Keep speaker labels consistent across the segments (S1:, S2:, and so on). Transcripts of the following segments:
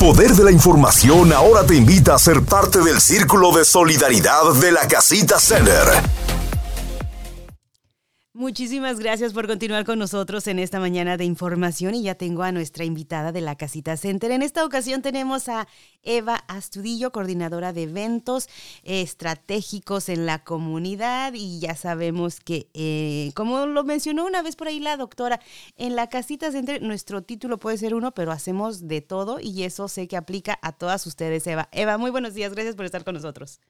S1: poder de la información ahora te invita a ser parte del círculo de solidaridad de la Casita Center.
S2: Muchísimas gracias por continuar con nosotros en esta mañana de información y ya tengo a nuestra invitada de la Casita Center. En esta ocasión tenemos a Eva Astudillo, coordinadora de eventos estratégicos en la comunidad y ya sabemos que, eh, como lo mencionó una vez por ahí la doctora, en la Casita Center nuestro título puede ser uno, pero hacemos de todo y eso sé que aplica a todas ustedes, Eva. Eva, muy buenos días, gracias por estar con nosotros.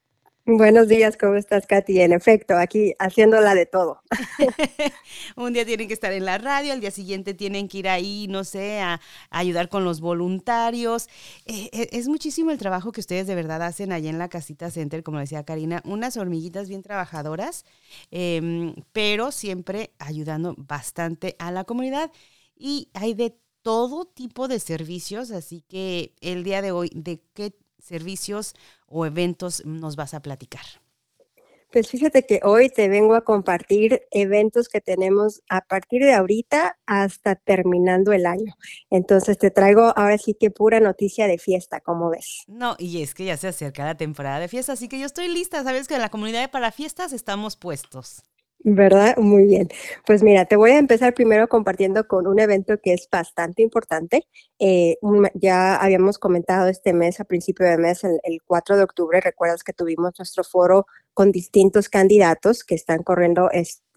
S3: Buenos días, ¿cómo estás, Katy? En efecto, aquí haciéndola de todo.
S2: Un día tienen que estar en la radio, al día siguiente tienen que ir ahí, no sé, a, ayudar con los voluntarios. Eh, eh, es muchísimo el trabajo que ustedes de verdad hacen allá en la Casita Center, como decía Karina, unas hormiguitas bien trabajadoras, em, pero siempre ayudando bastante a la comunidad. Y hay de todo tipo de servicios, así que el día de hoy, ¿de qué servicios o eventos nos vas a platicar?
S3: Pues fíjate que hoy te vengo a compartir eventos que tenemos a partir de ahorita hasta terminando el año. Entonces te traigo ahora sí que pura noticia de fiesta, como ves.
S2: No, y es que ya se acerca la temporada de fiesta, así que yo estoy lista. Sabes que en la comunidad de para fiestas estamos puestos.
S3: ¿Verdad? Muy bien. Pues mira, te voy a empezar primero compartiendo con un evento que es bastante importante. Eh, ya habíamos comentado este mes, a principio de mes, el, 4 de octubre, recuerdas que tuvimos nuestro foro con distintos candidatos que están corriendo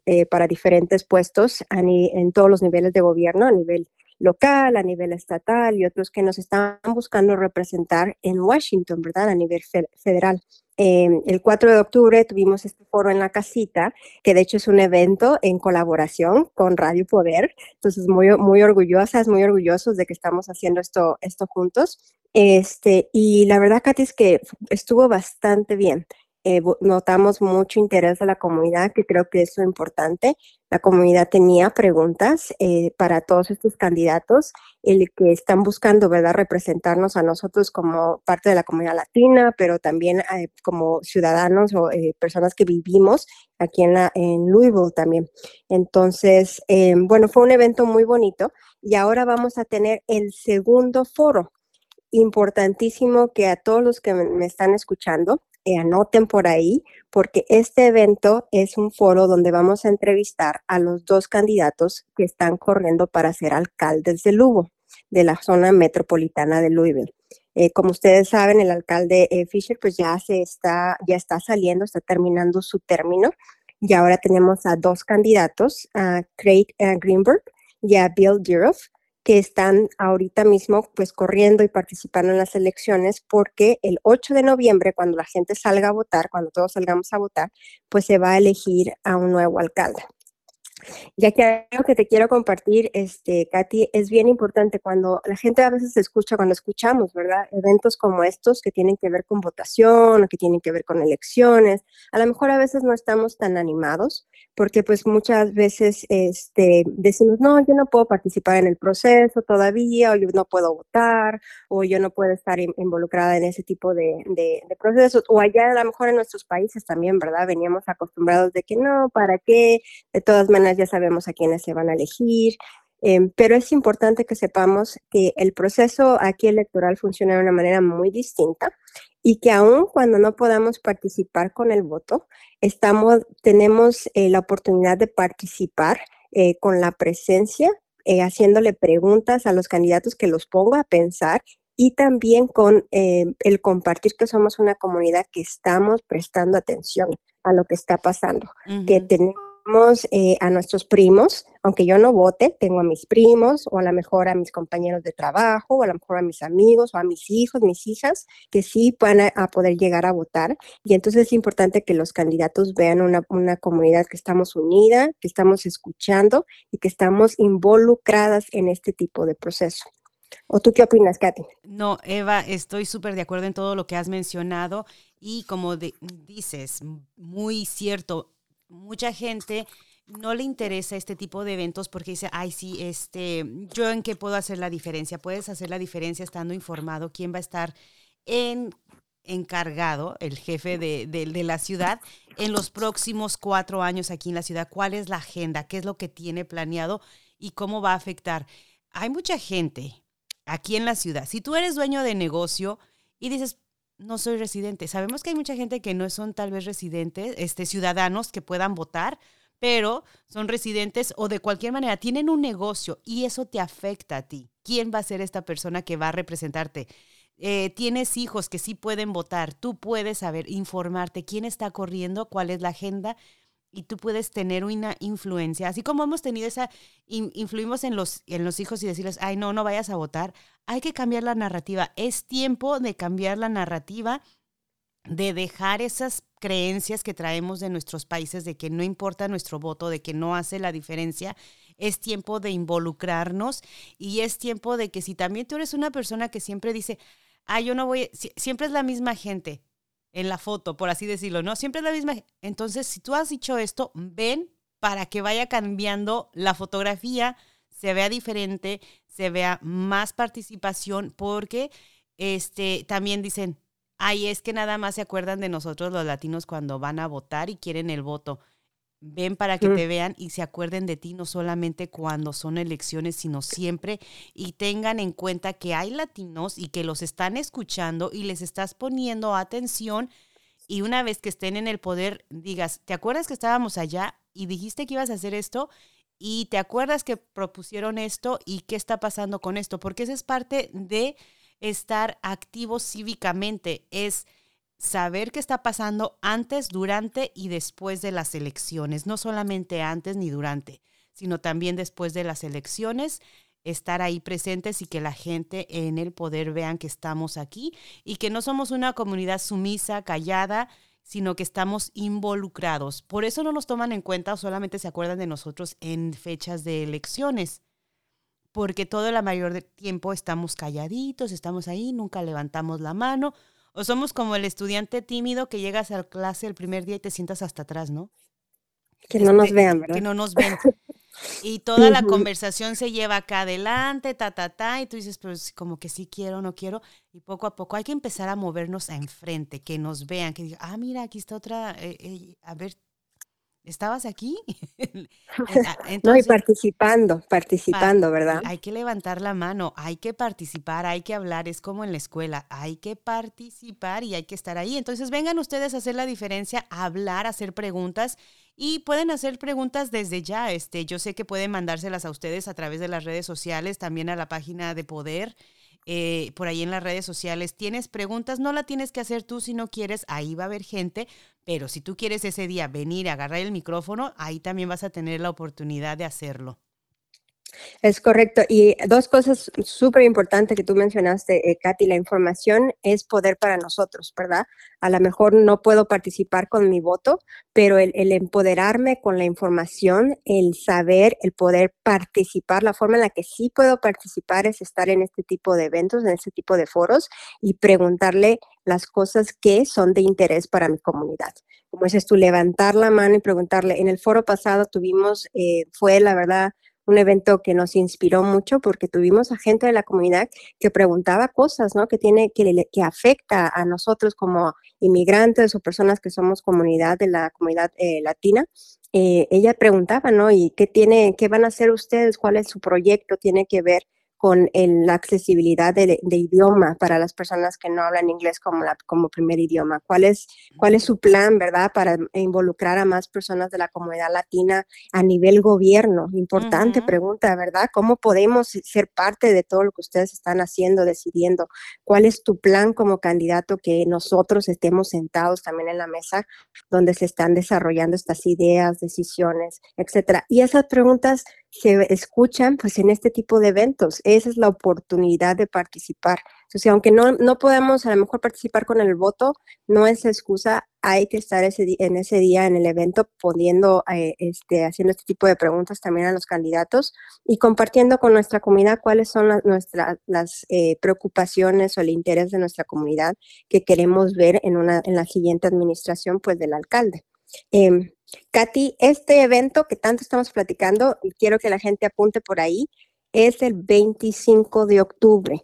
S3: eh, para diferentes puestos en todos los niveles de gobierno, a nivel local, a nivel estatal y otros que nos están buscando representar en Washington, ¿verdad? A nivel federal. Em, el 4 de octubre tuvimos este foro en la casita, que de hecho es un evento en colaboración con Radio Poder. Entonces, muy, muy orgullosas, muy orgullosos de que estamos haciendo esto, esto juntos. Este, y la verdad, Katy, es que estuvo bastante bien. Eh, notamos mucho interés de la comunidad, que creo que es lo importante. La comunidad tenía preguntas eh, para todos estos candidatos, el que están buscando, ¿verdad?, representarnos a nosotros como parte de la comunidad latina, pero también eh, como ciudadanos o personas que vivimos aquí en, la, en Louisville también. Entonces, bueno, fue un evento muy bonito y ahora vamos a tener el segundo foro importantísimo que a todos los que me están escuchando, eh, anoten por ahí, porque este evento es un foro donde vamos a entrevistar a los dos candidatos que están corriendo para ser alcaldes de Lugo, de la zona metropolitana de Louisville. Eh, como ustedes saben, el alcalde eh, Fisher pues ya se está, ya está saliendo, está terminando su término y ahora tenemos a dos candidatos, a Craig Greenberg y a Bill Diroff, que están ahorita mismo pues corriendo y participando en las elecciones porque el 8 de noviembre, cuando la gente salga a votar, cuando todos salgamos a votar, pues se va a elegir a un nuevo alcalde. Ya que algo que te quiero compartir, este, Katy, es bien importante cuando la gente a veces escucha, cuando escuchamos, ¿verdad? Eventos como estos que tienen que ver con votación o que tienen que ver con elecciones, a lo mejor a veces no estamos tan animados porque pues muchas veces este, decimos, no, yo no puedo participar en el proceso todavía, o yo no puedo votar, o yo no puedo estar involucrada en ese tipo de, de, de procesos, o allá a lo mejor en nuestros países también, ¿verdad? Veníamos acostumbrados de que no, ¿para qué? De todas maneras, ya sabemos a quiénes se van a elegir, em, pero es importante que sepamos que el proceso aquí electoral funciona de una manera muy distinta y que aun cuando no podamos participar con el voto, estamos, tenemos eh, la oportunidad de participar eh, con la presencia, eh, haciéndole preguntas a los candidatos que los pongo a pensar y también con em, el compartir que somos una comunidad que estamos prestando atención a lo que está pasando, que tenemos eh, a nuestros primos, aunque yo no vote, tengo a mis primos o a lo mejor a mis compañeros de trabajo o a lo mejor a mis amigos o a mis hijos, mis hijas, que sí van a, poder llegar a votar. Y entonces es importante que los candidatos vean una, una comunidad que estamos unida, que estamos escuchando y que estamos involucradas en este tipo de proceso. ¿O tú qué opinas, Katy?
S2: No, Eva, estoy súper de acuerdo en todo lo que has mencionado y como dices, muy cierto, mucha gente no le interesa este tipo de eventos porque dice, ay, sí, este, yo en qué puedo hacer la diferencia. Puedes hacer la diferencia estando informado quién va a estar en, encargado, el jefe de, de, la ciudad, en los próximos cuatro años aquí en la ciudad. ¿Cuál es la agenda? ¿Qué es lo que tiene planeado y cómo va a afectar? Hay mucha gente aquí en la ciudad. Si tú eres dueño de negocio y dices, no soy residente, sabemos que hay mucha gente que no son tal vez residentes, este, ciudadanos que puedan votar, pero son residentes o de cualquier manera tienen un negocio y eso te afecta a ti. ¿Quién va a ser esta persona que va a representarte? Eh, tienes hijos que sí pueden votar, tú puedes saber, informarte quién está corriendo, cuál es la agenda y tú puedes tener una influencia. Así como hemos tenido esa, influimos en los, en los hijos y decirles, ay, no, no vayas a votar. Hay que cambiar la narrativa. Es tiempo de cambiar la narrativa de dejar esas creencias que traemos de nuestros países de que no importa nuestro voto, de que no hace la diferencia. Es tiempo de involucrarnos y es tiempo de que si también tú eres una persona que siempre dice, ah, yo no voy, siempre es la misma gente en la foto, por así decirlo, ¿no? Siempre es la misma. Entonces, si tú has dicho esto, ven para que vaya cambiando la fotografía, se vea diferente, se vea más participación, porque este, también dicen, Ay, es que nada más se acuerdan de nosotros los latinos cuando van a votar y quieren el voto. Ven para que te vean y se acuerden de ti no solamente cuando son elecciones, sino siempre y tengan en cuenta que hay latinos y que los están escuchando y les estás poniendo atención y una vez que estén en el poder digas, ¿te acuerdas que estábamos allá y dijiste que ibas a hacer esto? Y te acuerdas que propusieron esto y qué está pasando con esto, porque esa es parte de estar activo cívicamente, es saber qué está pasando antes, durante y después de las elecciones, no solamente antes ni durante, sino también después de las elecciones, estar ahí presentes y que la gente en el poder vean que estamos aquí y que no somos una comunidad sumisa, callada, sino que estamos involucrados. Por eso no nos toman en cuenta o solamente se acuerdan de nosotros en fechas de elecciones porque todo el mayor tiempo estamos calladitos, estamos ahí, nunca levantamos la mano, o somos como el estudiante tímido que llegas a clase el primer día y te sientas hasta atrás, ¿no?
S3: Que no nos este, vean, ¿verdad?
S2: Que no nos ven. Y toda la conversación se lleva acá adelante, ta, ta, ta, y tú dices, pues como que sí quiero, no quiero, y poco a poco hay que empezar a movernos a enfrente, que nos vean, que digan, ah, mira, aquí está otra, eh, eh, a ver, ¿Estabas aquí?
S3: Ah, no, y participando, participando, ¿verdad?
S2: Hay que levantar la mano, hay que participar, hay que hablar, es como en la escuela, hay que participar y hay que estar ahí. Entonces vengan ustedes a hacer la diferencia, a hablar, a hacer preguntas y pueden hacer preguntas desde ya. Este, yo sé que pueden mandárselas a ustedes a través de las redes sociales, también a la página de Poder. Eh, por ahí en las redes sociales. Tienes preguntas, no la tienes que hacer tú si no quieres, ahí va a haber gente, pero si tú quieres ese día venir a agarrar el micrófono, ahí también vas a tener la oportunidad de hacerlo.
S3: Es correcto. Y dos cosas súper importantes que tú mencionaste, eh, Katy, la información es poder para nosotros, ¿verdad? A lo mejor no puedo participar con mi voto, pero el, empoderarme con la información, el saber, el poder participar, la forma en la que sí puedo participar es estar en este tipo de eventos, en este tipo de foros y preguntarle las cosas que son de interés para mi comunidad. Como dices tú, levantar la mano y preguntarle. En el foro pasado tuvimos, eh, fue la verdad, un evento que nos inspiró mucho porque tuvimos a gente de la comunidad que preguntaba cosas, ¿no? Que tiene, que, que afecta a nosotros como inmigrantes o personas que somos comunidad de la comunidad eh, latina. Eh, ella preguntaba, ¿no? ¿Y qué tiene, qué van a hacer ustedes? ¿Cuál es su proyecto? Tiene que ver con la accesibilidad de, idioma para las personas que no hablan inglés como, la, como primer idioma. ¿Cuál es, ¿Cuál es su plan, verdad, para involucrar a más personas de la comunidad latina a nivel gobierno? Importante pregunta, ¿verdad? ¿Cómo podemos ser parte de todo lo que ustedes están haciendo, decidiendo? ¿Cuál es tu plan como candidato que nosotros estemos sentados también en la mesa donde se están desarrollando estas ideas, decisiones, etcétera? Y esas preguntas se escuchan pues en este tipo de eventos. Esa es la oportunidad de participar. Entonces, aunque no, no podamos a lo mejor participar con el voto, no es excusa, hay que estar ese, en ese día en el evento poniendo, eh, este, haciendo este tipo de preguntas también a los candidatos y compartiendo con nuestra comunidad cuáles son nuestras las eh, preocupaciones o el interés de nuestra comunidad que queremos ver en, una, en la siguiente administración pues del alcalde. Em, Katy, este evento que tanto estamos platicando, y quiero que la gente apunte por ahí, es el 25 de octubre.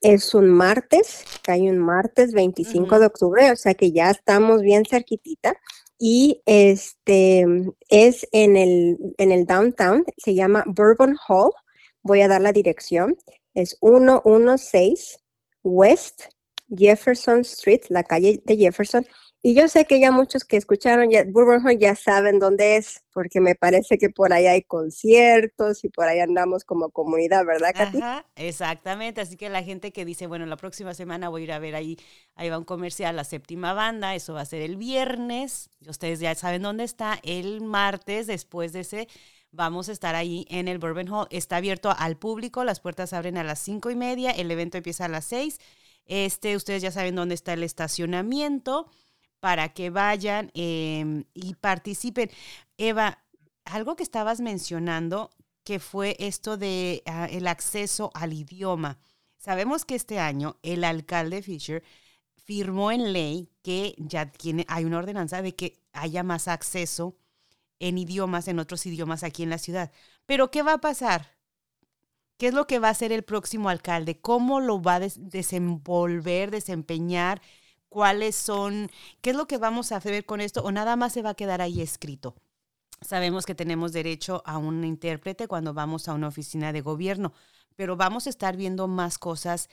S3: Es un martes, hay un martes 25 de octubre, o sea que ya estamos bien cerquitita. Y este es en el, en el downtown, se llama Bourbon Hall. Voy a dar la dirección. es 116 West Jefferson Street, la calle de Jefferson. Y yo sé que ya muchos que escucharon ya, Bourbon Hall ya saben dónde es, porque me parece que por ahí hay conciertos y por ahí andamos como comunidad, ¿verdad, Katy?
S2: Ajá, exactamente. Así que la gente que dice, bueno, la próxima semana voy a ir a ver ahí, ahí va un comercial, la séptima banda, eso va a ser el viernes. Y ustedes ya saben dónde está. El martes, después de ese, vamos a estar ahí en el Bourbon Hall. Está abierto al público, las puertas abren a las cinco y media, el evento empieza a las seis. Este, ustedes ya saben dónde está el estacionamiento para que vayan em, y participen. Eva, algo que estabas mencionando que fue esto de ah, el acceso al idioma. Sabemos que este año el alcalde Fisher firmó en ley que ya tiene, hay una ordenanza de que haya más acceso en idiomas, en otros idiomas aquí en la ciudad. Pero ¿qué va a pasar? ¿Qué es lo que va a hacer el próximo alcalde? ¿Cómo lo va a desenvolver, desempeñar? cuáles son, qué es lo que vamos a hacer con esto o nada más se va a quedar ahí escrito. Sabemos que tenemos derecho a un intérprete cuando vamos a una oficina de gobierno, pero vamos a estar viendo más cosas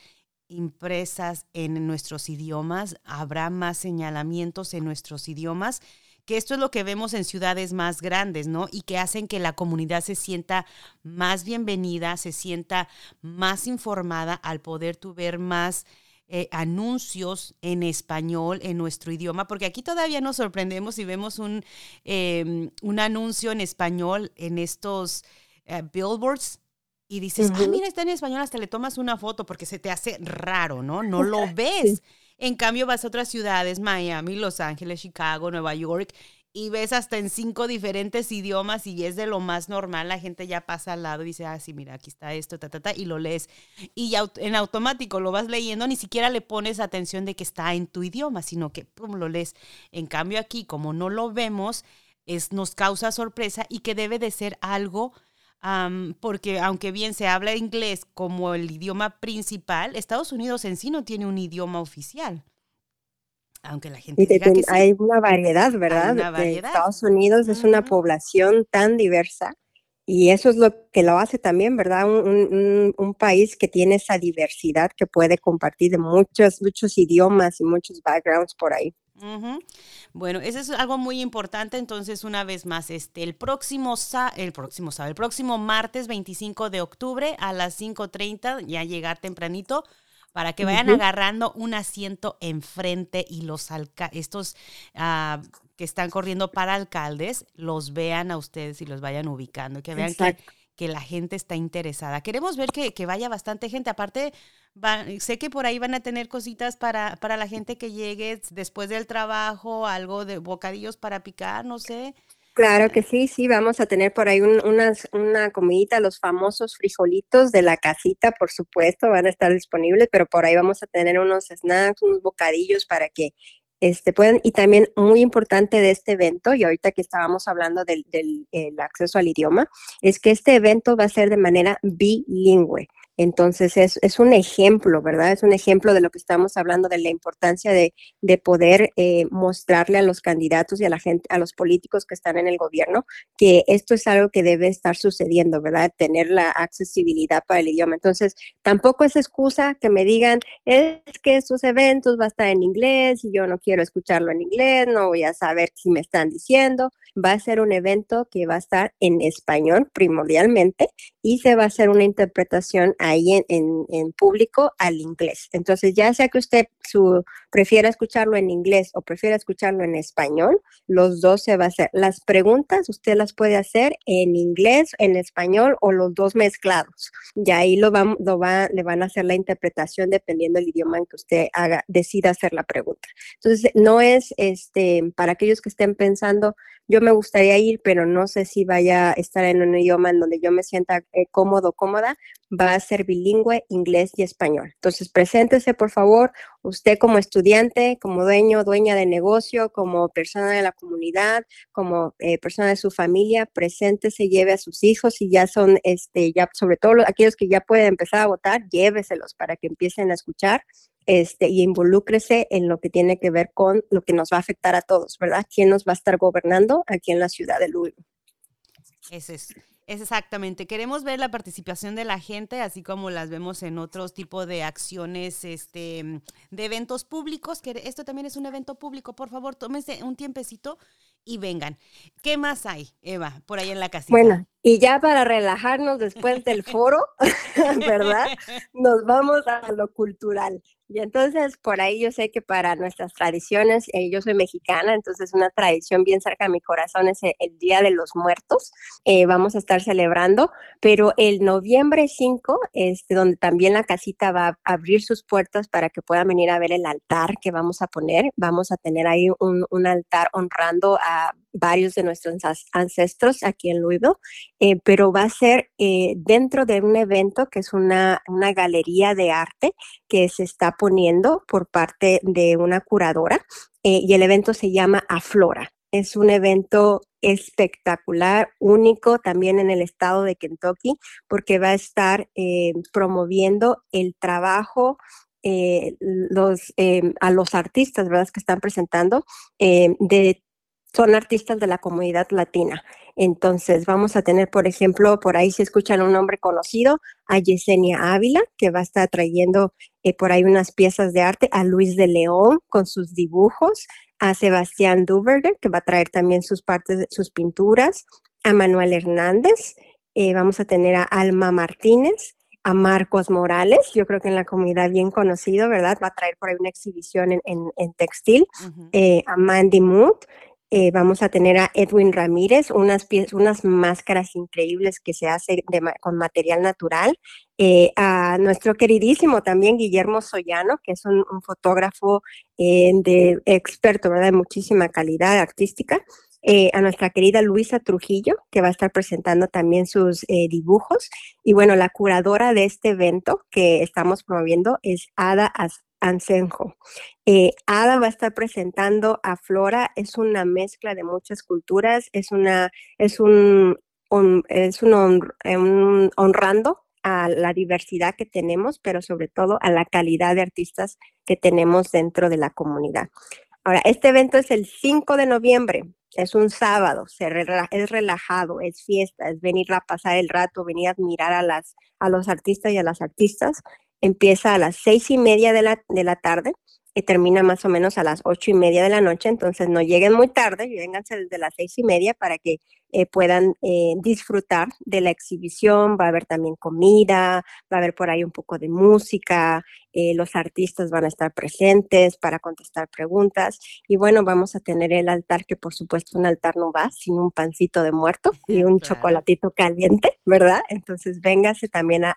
S2: impresas en nuestros idiomas, habrá más señalamientos en nuestros idiomas, que esto es lo que vemos en ciudades más grandes, ¿no? Y que hacen que la comunidad se sienta más bienvenida, se sienta más informada al poder tu ver más eh, anuncios en español, en nuestro idioma, porque aquí todavía nos sorprendemos si vemos un, em, un anuncio en español en estos eh, billboards y dices, ah, mira, está en español, hasta le tomas una foto porque se te hace raro, ¿no? No lo ves. En cambio, vas a otras ciudades, Miami, Los Ángeles, Chicago, Nueva York, y ves hasta en cinco diferentes idiomas y es de lo más normal, la gente ya pasa al lado y dice, ah, sí, mira, aquí está esto, ta, ta, ta, y lo lees. Y en automático lo vas leyendo, ni siquiera le pones atención de que está en tu idioma, sino que pum, lo lees. En cambio aquí, como no lo vemos, es, nos causa sorpresa y que debe de ser algo... porque aunque bien se habla inglés como el idioma principal, Estados Unidos en sí no tiene un idioma oficial. Aunque la gente diga que sí.
S3: Hay una variedad, ¿verdad?
S2: Una variedad.
S3: Estados Unidos es una población tan diversa y eso es lo que lo hace también, ¿verdad? Un, un, país que tiene esa diversidad que puede compartir de muchos, muchos idiomas y muchos backgrounds por ahí.
S2: Bueno, eso es algo muy importante. Entonces, una vez más, este, el próximo, el próximo, el próximo martes 25 de octubre a las 5.30, ya llegar tempranito, para que vayan agarrando un asiento enfrente y los estos ah, que están corriendo para alcaldes los vean a ustedes y los vayan ubicando, que vean que, la gente está interesada. Queremos ver que, vaya bastante gente. Aparte, sé que por ahí van a tener cositas para, para la gente que llegue después del trabajo, algo de bocadillos para picar, no sé.
S3: Claro que sí, sí, vamos a tener por ahí una comidita, los famosos frijolitos de la casita, por supuesto, van a estar disponibles, pero por ahí vamos a tener unos snacks, unos bocadillos para que este, puedan, y también muy importante de este evento, y ahorita que estábamos hablando del, del acceso al idioma, es que este evento va a ser de manera bilingüe. Entonces es, es, un ejemplo, ¿verdad? Es un ejemplo de lo que estamos hablando, de la importancia de, de poder eh, mostrarle a los candidatos y a la gente, a los políticos que están en el gobierno, que esto es algo que debe estar sucediendo, ¿verdad? Tener la accesibilidad para el idioma. Entonces, tampoco es excusa que me digan, es que estos eventos va a estar en inglés y yo no quiero escucharlo en inglés, no voy a saber si me están diciendo. Va a ser un evento que va a estar en español primordialmente y se va a hacer una interpretación ahí en, en, público al inglés. Entonces, ya sea que usted su, prefiera escucharlo en inglés o prefiera escucharlo en español, los dos se va a hacer. Las preguntas usted las puede hacer en inglés, en español o los dos mezclados. Y ahí lo va, lo va, le van a hacer la interpretación dependiendo del idioma en que usted haga, decida hacer la pregunta. Entonces, no es este, para aquellos que estén pensando, yo me gustaría ir, pero no sé si vaya a estar en un idioma en donde yo me sienta eh, cómodo, cómoda, va a ser bilingüe, inglés y español. Entonces, preséntese, por favor, usted como estudiante, como dueño, dueña de negocio, como persona de la comunidad, como eh, persona de su familia, preséntese, lleve a sus hijos y ya son, este, ya sobre todo aquellos que ya pueden empezar a votar, lléveselos para que empiecen a escuchar este, y involúcrese en lo que tiene que ver con lo que nos va a afectar a todos, ¿verdad? ¿Quién nos va a estar gobernando aquí en la ciudad de Louisville?
S2: Ese es, Exactamente, queremos ver la participación de la gente, así como las vemos en otros tipos de acciones, este, de eventos públicos, que esto también es un evento público, por favor, tómense un tiempecito y vengan. ¿Qué más hay, Eva, por ahí en la casita?
S3: Y ya para relajarnos después del foro, ¿verdad? Nos vamos a lo cultural. Y entonces, por ahí yo sé que para nuestras tradiciones, eh, yo soy mexicana, entonces una tradición bien cerca de mi corazón es el, Día de los Muertos. Eh, vamos a estar celebrando, pero el noviembre 5, este, donde también la casita va a abrir sus puertas para que puedan venir a ver el altar que vamos a poner. Vamos a tener ahí un, un altar honrando a varios de nuestros ancestros aquí en Louisville, eh, pero va a ser eh, dentro de un evento que es una, una, galería de arte que se está poniendo por parte de una curadora eh, y el evento se llama Aflora. Es un evento espectacular, único también en el estado de Kentucky, porque va a estar promoviendo el trabajo a los artistas, ¿verdad? Que están presentando de son artistas de la comunidad latina. Entonces vamos a tener, por ejemplo, por ahí se escuchan un nombre conocido, a Yesenia Ávila, que va a estar trayendo eh, por ahí unas piezas de arte, a Luis de León con sus dibujos, a Sebastián Duverger, que va a traer también sus partes, sus pinturas, a Manuel Hernández, eh, vamos a tener a Alma Martínez, a Marcos Morales, yo creo que en la comunidad bien conocido, ¿verdad? Va a traer por ahí una exhibición en, textil, eh, a Mandy Mood, eh, vamos a tener a Edwin Ramírez, unas, unas máscaras increíbles que se hace con material natural. Eh, a nuestro queridísimo también Guillermo Soyano, que es un, fotógrafo eh, experto, ¿verdad? De muchísima calidad artística. a nuestra querida Luisa Trujillo, que va a estar presentando también sus dibujos. Y bueno, la curadora de este evento que estamos promoviendo es Ada Ansenjo. Eh, Ada va a estar presentando a Flora, es una mezcla de muchas culturas, es una, es un, es eh, un, honrando a la diversidad que tenemos, pero sobre todo a la calidad de artistas que tenemos dentro de la comunidad. Ahora, este evento es el 5 de noviembre, es un sábado, se es relajado, es fiesta, es venir a pasar el rato, venir a admirar a, las, a los artistas y a las artistas empieza a las seis y media de la, de la tarde y termina más o menos a las ocho y media de la noche, entonces no lleguen muy tarde, vénganse desde las seis y media para que eh, puedan eh, disfrutar de la exhibición, va a haber también comida, va a haber por ahí un poco de música, eh, los artistas van a estar presentes para contestar preguntas y bueno, vamos a tener el altar, que por supuesto un altar no va sin un pancito de muerto y un chocolatito caliente, ¿verdad? Entonces véngase también a,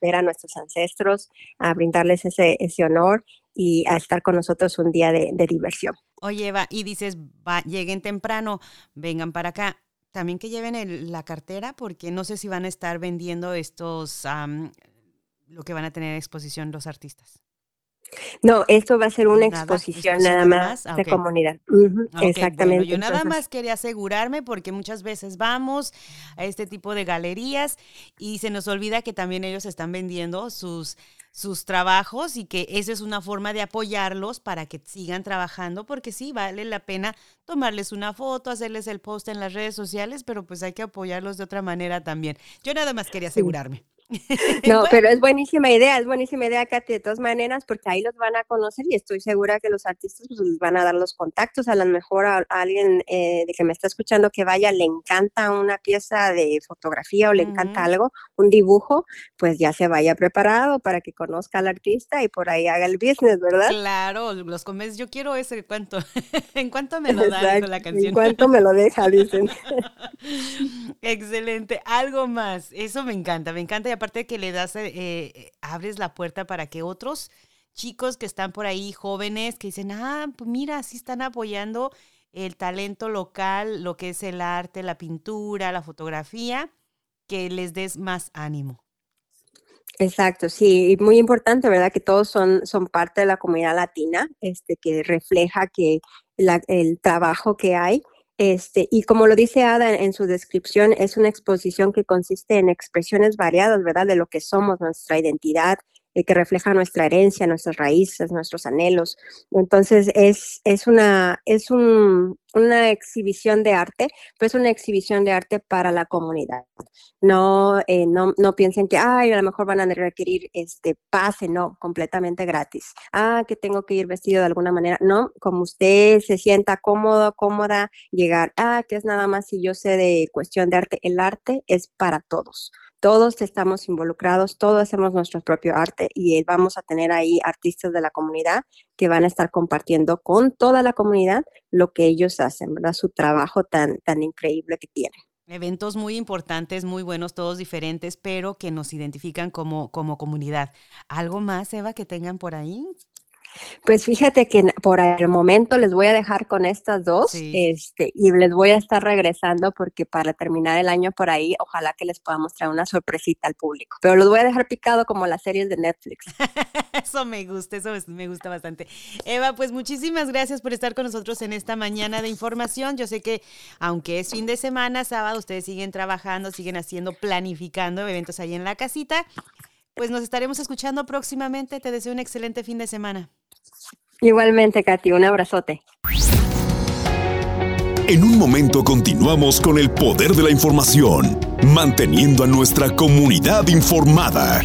S3: ver a nuestros ancestros, a brindarles ese, ese honor y a estar con nosotros un día de, diversión.
S2: Oye, Eva, y dices, va, lleguen temprano, vengan para acá también que lleven la cartera porque no sé si van a estar vendiendo estos, lo que van a tener en exposición los artistas.
S3: No, esto va a ser una exposición nada más de comunidad. exactamente.
S2: yo nada más quería asegurarme porque muchas veces vamos a este tipo de galerías y se nos olvida que también ellos están vendiendo sus sus trabajos y que esa es una forma de apoyarlos para que sigan trabajando, porque sí, vale la pena tomarles una foto, hacerles el post en las redes sociales, pero pues hay que apoyarlos de otra manera también. Yo nada más quería asegurarme.
S3: No, pero es buenísima idea, es buenísima idea, Katy, de todas maneras, porque ahí los van a conocer y estoy segura que los artistas pues, les van a dar los contactos. A lo mejor a, alguien eh, de que me está escuchando que vaya, le encanta una pieza de fotografía o le encanta algo, un dibujo, pues ya se vaya preparado para que conozca al artista y por ahí haga el business, ¿verdad?
S2: Claro, los comes, yo quiero ese cuento. ¿En cuánto me lo da la canción?
S3: ¿En cuánto me lo deja? Dicen.
S2: Excelente. Algo más. Eso me encanta, me encanta aparte que le das, eh, abres la puerta para que otros chicos que están por ahí, jóvenes, que dicen, ah, pues mira, así están apoyando el talento local, lo que es el arte, la pintura, la fotografía, que les des más ánimo.
S3: Exacto, sí, muy importante, ¿verdad? Que todos son, son parte de la comunidad latina, este, que refleja que el trabajo que hay este, y como lo dice Ada en su descripción, es una exposición que consiste en expresiones variadas, ¿verdad? De lo que somos, nuestra identidad, eh, que refleja nuestra herencia, nuestras raíces, nuestros anhelos. Entonces, es, es, una, es, un, una exhibición de arte, pero es una exhibición de arte para la comunidad. No, eh, no, no piensen que, ay, a lo mejor van a requerir este pase, no, completamente gratis. Ah, que tengo que ir vestido de alguna manera. No, como usted se sienta cómodo, cómoda, llegar, ah, que es nada más si yo sé de cuestión de arte. El arte es para todos todos estamos involucrados, todos hacemos nuestro propio arte y vamos a tener ahí artistas de la comunidad que van a estar compartiendo con toda la comunidad lo que ellos hacen, ¿verdad? Su trabajo tan, tan increíble que tienen.
S2: Eventos muy importantes, muy buenos, todos diferentes, pero que nos identifican como, como comunidad. ¿Algo más, Eva, que tengan por ahí?
S3: Pues fíjate que por el momento les voy a dejar con estas dos este, y les voy a estar regresando porque para terminar el año por ahí, ojalá que les pueda mostrar una sorpresita al público. Pero los voy a dejar picado como las series de Netflix.
S2: eso me gusta, eso me gusta bastante. Eva, pues muchísimas gracias por estar con nosotros en esta mañana de información. Yo sé que aunque es fin de semana, sábado, ustedes siguen trabajando, siguen haciendo, planificando eventos ahí en la casita. Pues nos estaremos escuchando próximamente. Te deseo un excelente fin de semana.
S3: Igualmente, Katy, un abrazote.
S1: En un momento continuamos con el poder de la información, manteniendo a nuestra comunidad informada.